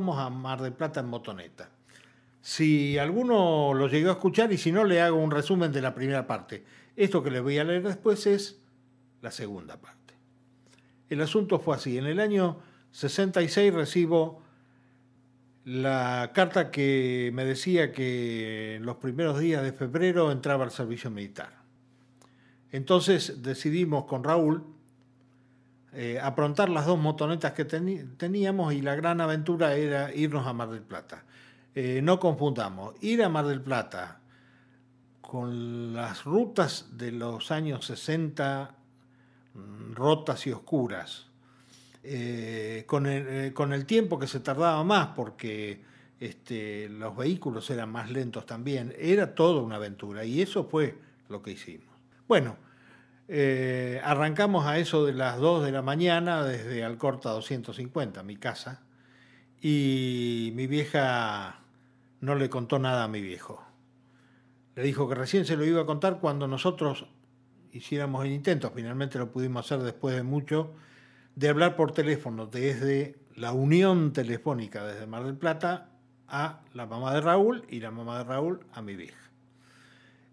vamos a Mar del Plata en motoneta. Si alguno lo llegó a escuchar y si no, le hago un resumen de la primera parte. Esto que les voy a leer después es la segunda parte. El asunto fue así. En el año 66 recibo la carta que me decía que en los primeros días de febrero entraba al servicio militar. Entonces decidimos con Raúl eh, aprontar las dos motonetas que teníamos y la gran aventura era irnos a Mar del Plata. Eh, no confundamos, ir a Mar del Plata con las rutas de los años 60 mm, rotas y oscuras, eh, con, el, tiempo que se tardaba más porque este, los vehículos eran más lentos también, era toda una aventura y eso fue lo que hicimos. Bueno, eh, arrancamos a eso de las 2 de la mañana desde Alcorta 250, mi casa, y mi vieja no le contó nada a mi viejo. Le dijo que recién se lo iba a contar cuando nosotros hiciéramos el intento, finalmente lo pudimos hacer después de mucho, de hablar por teléfono desde la unión telefónica desde Mar del Plata a la mamá de Raúl y la mamá de Raúl a mi vieja.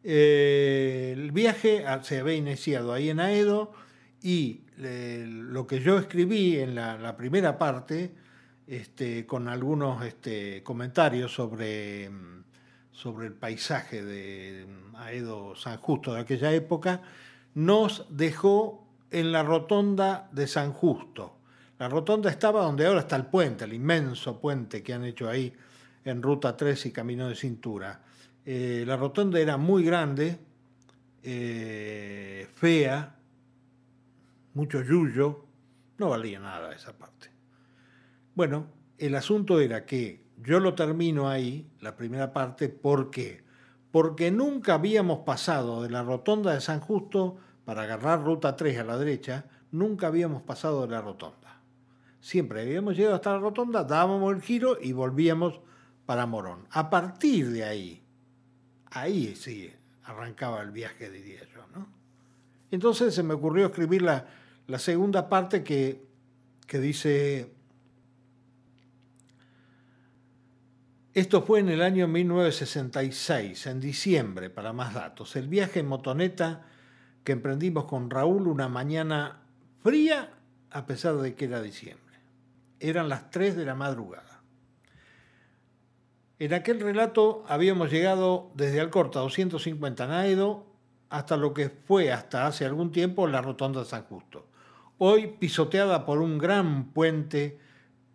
Eh, viaje se había iniciado ahí en Aedo y lo que yo escribí en la, primera parte, este, con algunos este, comentarios sobre, sobre el paisaje de Aedo San Justo de aquella época, nos dejó en la rotonda de San Justo. La rotonda estaba donde ahora está el puente, el inmenso puente que han hecho ahí en Ruta 3 y Camino de Cintura. Eh, la rotonda era muy grande, eh, fea, mucho yuyo, no valía nada esa parte. Bueno, el asunto era que yo lo termino ahí, la primera parte, ¿por qué? Porque nunca habíamos pasado de la rotonda de San Justo para agarrar ruta 3 a la derecha, nunca habíamos pasado de la rotonda. Siempre habíamos llegado hasta la rotonda, dábamos el giro y volvíamos para Morón. A partir de ahí, ahí sí arrancaba el viaje, diría yo. ¿no? Entonces se me ocurrió escribir la, segunda parte que, que dice, esto fue en el año 1966, en diciembre, para más datos, el viaje en motoneta que emprendimos con Raúl una mañana fría a pesar de que era diciembre. Eran las 3 de la madrugada. En aquel relato habíamos llegado desde Alcorta 250 Naedo hasta lo que fue hasta hace algún tiempo la Rotonda San Justo. Hoy pisoteada por un gran puente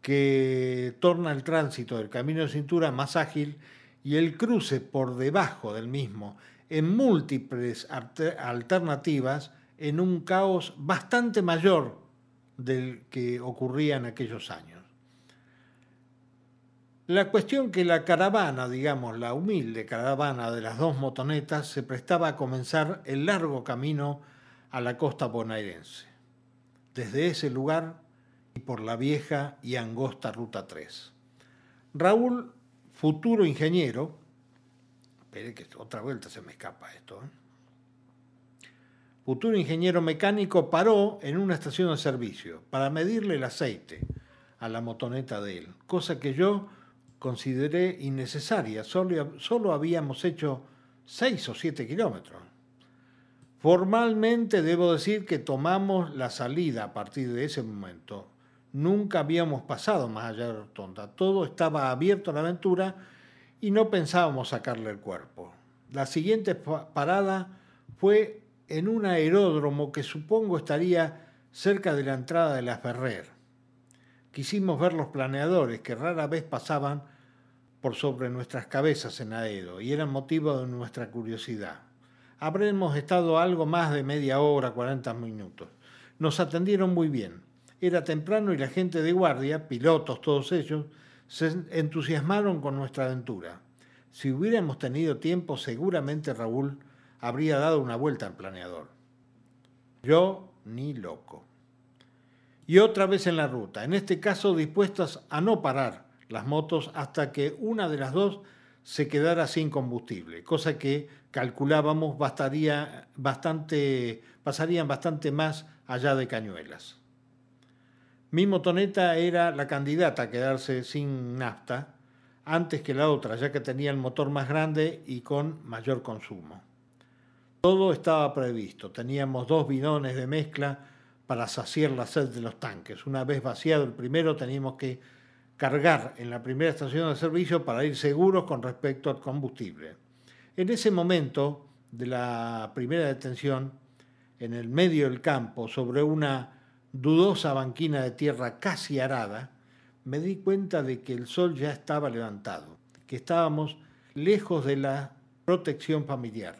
que torna el tránsito del camino de cintura más ágil y el cruce por debajo del mismo en múltiples alternativas en un caos bastante mayor del que ocurría en aquellos años. La cuestión que la caravana, digamos, la humilde caravana de las dos motonetas, se prestaba a comenzar el largo camino a la costa bonaerense. Desde ese lugar y por la vieja y angosta Ruta 3. Raúl, futuro ingeniero, espere que otra vuelta se me escapa esto, ¿eh? futuro ingeniero mecánico paró en una estación de servicio para medirle el aceite a la motoneta de él, cosa que yo consideré innecesaria. Solo, solo habíamos hecho seis o siete kilómetros. Formalmente debo decir que tomamos la salida a partir de ese momento. Nunca habíamos pasado más allá de rotonda. Todo estaba abierto a la aventura y no pensábamos sacarle el cuerpo. La siguiente parada fue en un aeródromo que supongo estaría cerca de la entrada de la Ferrer. Quisimos ver los planeadores que rara vez pasaban por sobre nuestras cabezas en Aedo y eran motivo de nuestra curiosidad. Habremos estado algo más de media hora, 40 minutos. Nos atendieron muy bien. Era temprano y la gente de guardia, pilotos todos ellos, se entusiasmaron con nuestra aventura. Si hubiéramos tenido tiempo, seguramente Raúl habría dado una vuelta al planeador. Yo ni loco. Y otra vez en la ruta, en este caso dispuestas a no parar, las motos hasta que una de las dos se quedara sin combustible, cosa que calculábamos bastaría bastante, pasarían bastante más allá de Cañuelas. Mi motoneta era la candidata a quedarse sin nafta antes que la otra, ya que tenía el motor más grande y con mayor consumo. Todo estaba previsto. Teníamos dos bidones de mezcla para saciar la sed de los tanques. Una vez vaciado el primero, teníamos que cargar en la primera estación de servicio para ir seguros con respecto al combustible. En ese momento de la primera detención, en el medio del campo, sobre una dudosa banquina de tierra casi arada, me di cuenta de que el sol ya estaba levantado, que estábamos lejos de la protección familiar,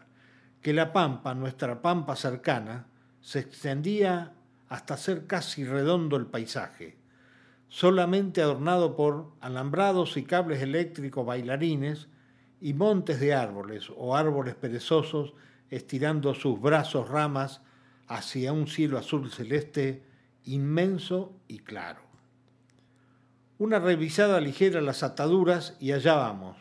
que la pampa, nuestra pampa cercana, se extendía hasta ser casi redondo el paisaje, solamente adornado por alambrados y cables eléctricos bailarines y montes de árboles o árboles perezosos estirando sus brazos ramas hacia un cielo azul celeste inmenso y claro. Una revisada ligera las ataduras y allá vamos,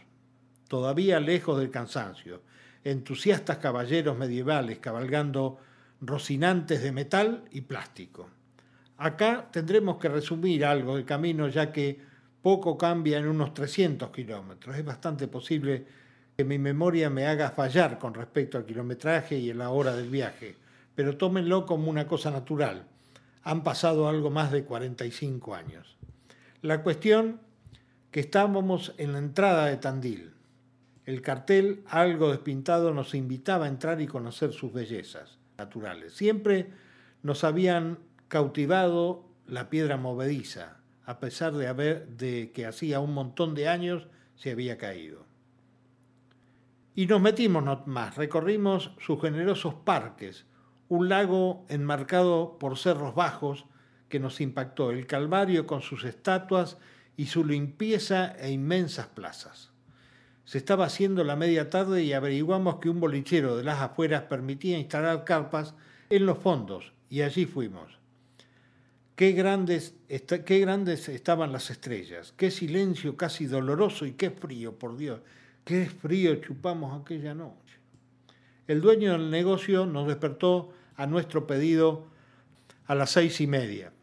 todavía lejos del cansancio, entusiastas caballeros medievales cabalgando rocinantes de metal y plástico. Acá tendremos que resumir algo del camino ya que poco cambia en unos 300 kilómetros. Es bastante posible que mi memoria me haga fallar con respecto al kilometraje y a la hora del viaje, pero tómenlo como una cosa natural han pasado algo más de 45 años. La cuestión que estábamos en la entrada de Tandil. El cartel, algo despintado, nos invitaba a entrar y conocer sus bellezas naturales. Siempre nos habían cautivado la piedra movediza, a pesar de, haber, de que hacía un montón de años se había caído. Y nos metimos más, recorrimos sus generosos parques, un lago enmarcado por cerros bajos que nos impactó, el Calvario con sus estatuas y su limpieza e inmensas plazas. Se estaba haciendo la media tarde y averiguamos que un bolichero de las afueras permitía instalar carpas en los fondos y allí fuimos. Qué grandes, qué grandes estaban las estrellas, qué silencio casi doloroso y qué frío, por Dios, qué frío chupamos aquella noche. El dueño del negocio nos despertó a nuestro pedido a las seis y media.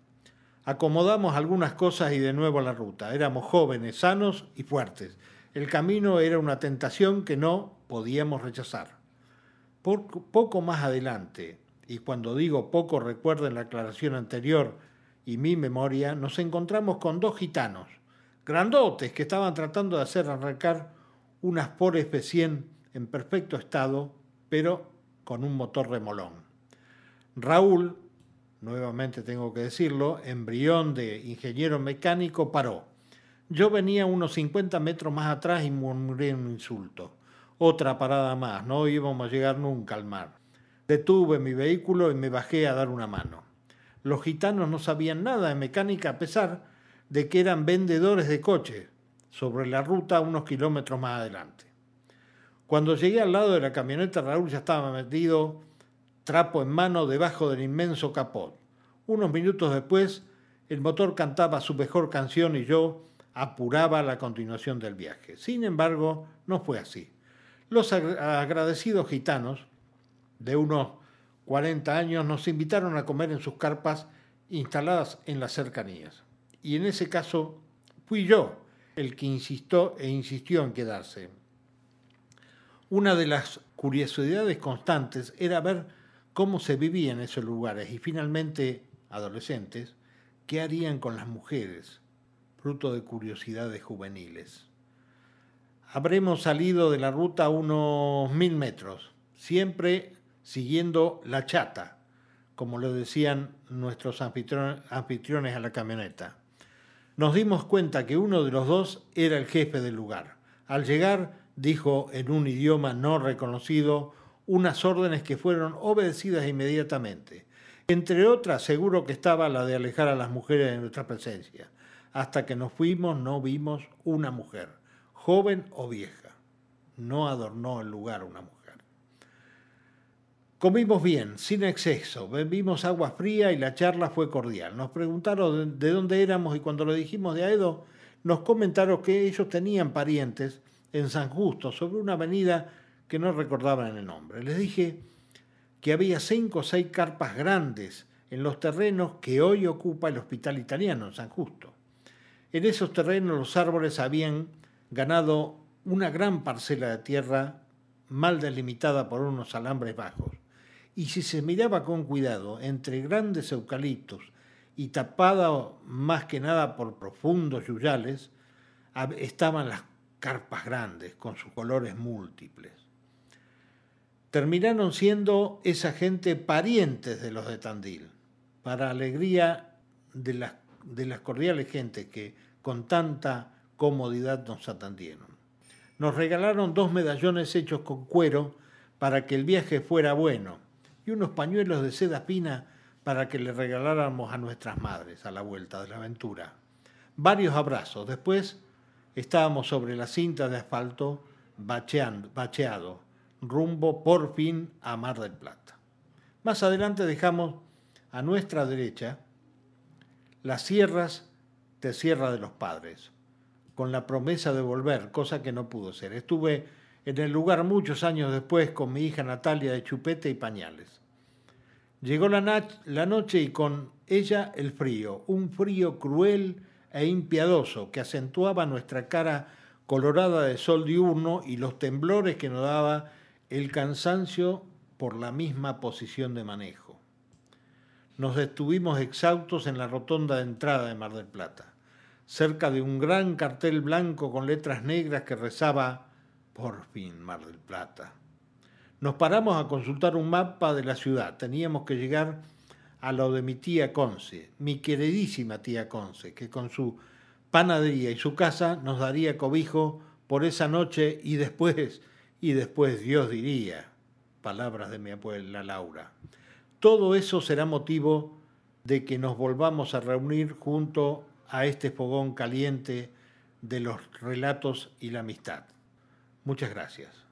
Acomodamos algunas cosas y de nuevo la ruta. Éramos jóvenes, sanos y fuertes. El camino era una tentación que no podíamos rechazar. Poco, más adelante, y cuando digo poco recuerden la aclaración anterior y mi memoria, nos encontramos con dos gitanos, grandotes, que estaban tratando de hacer arrancar unas Ford F100 en perfecto estado, pero con un motor remolón. Raúl, nuevamente tengo que decirlo, embrión de ingeniero mecánico, paró. Yo venía unos 50 metros más atrás y murmuré un insulto. Otra parada más, no íbamos a llegar nunca al mar. Detuve mi vehículo y me bajé a dar una mano. Los gitanos no sabían nada de mecánica a pesar de que eran vendedores de coches sobre la ruta unos kilómetros más adelante. Cuando llegué al lado de la camioneta, Raúl ya estaba metido trapo en mano debajo del inmenso capot. Unos minutos después, el motor cantaba su mejor canción y yo apuraba la continuación del viaje. Sin embargo, no fue así. Los agradecidos gitanos, de unos 40 años, nos invitaron a comer en sus carpas instaladas en las cercanías. Y en ese caso fui yo el que insistió e insistió en quedarse. Una de las curiosidades constantes era ver cómo se vivía en esos lugares y finalmente, adolescentes, qué harían con las mujeres, fruto de curiosidades juveniles. Habremos salido de la ruta unos mil metros, siempre siguiendo la chata, como lo decían nuestros anfitriones a la camioneta. Nos dimos cuenta que uno de los dos era el jefe del lugar. Al llegar, dijo en un idioma no reconocido unas órdenes que fueron obedecidas inmediatamente. Entre otras, seguro que estaba la de alejar a las mujeres de nuestra presencia. Hasta que nos fuimos no vimos una mujer, joven o vieja. No adornó el lugar una mujer. Comimos bien, sin exceso, bebimos agua fría y la charla fue cordial. Nos preguntaron de dónde éramos y cuando lo dijimos de Aedo, nos comentaron que ellos tenían parientes en San Justo, sobre una avenida que no recordaban el nombre. Les dije que había cinco o seis carpas grandes en los terrenos que hoy ocupa el Hospital Italiano en San Justo. En esos terrenos los árboles habían ganado una gran parcela de tierra mal delimitada por unos alambres bajos, y si se miraba con cuidado entre grandes eucaliptos y tapada más que nada por profundos yuyales, estaban las carpas grandes con sus colores múltiples. Terminaron siendo esa gente parientes de los de Tandil, para alegría de las, de las cordiales gentes que con tanta comodidad nos atendieron. Nos regalaron dos medallones hechos con cuero para que el viaje fuera bueno y unos pañuelos de seda fina para que le regaláramos a nuestras madres a la vuelta de la aventura. Varios abrazos. Después estábamos sobre la cinta de asfalto bacheado, rumbo por fin a Mar del Plata. Más adelante dejamos a nuestra derecha las sierras de Sierra de los Padres, con la promesa de volver, cosa que no pudo ser. Estuve en el lugar muchos años después con mi hija Natalia de chupete y pañales. Llegó la, noche y con ella el frío, un frío cruel e impiadoso que acentuaba nuestra cara colorada de sol diurno y los temblores que nos daba el cansancio por la misma posición de manejo. Nos detuvimos exhaustos en la rotonda de entrada de Mar del Plata, cerca de un gran cartel blanco con letras negras que rezaba Por fin Mar del Plata. Nos paramos a consultar un mapa de la ciudad. Teníamos que llegar a lo de mi tía Conce, mi queridísima tía Conce, que con su panadería y su casa nos daría cobijo por esa noche y después, y después Dios diría, palabras de mi abuela Laura. Todo eso será motivo de que nos volvamos a reunir junto a este fogón caliente de los relatos y la amistad. Muchas gracias.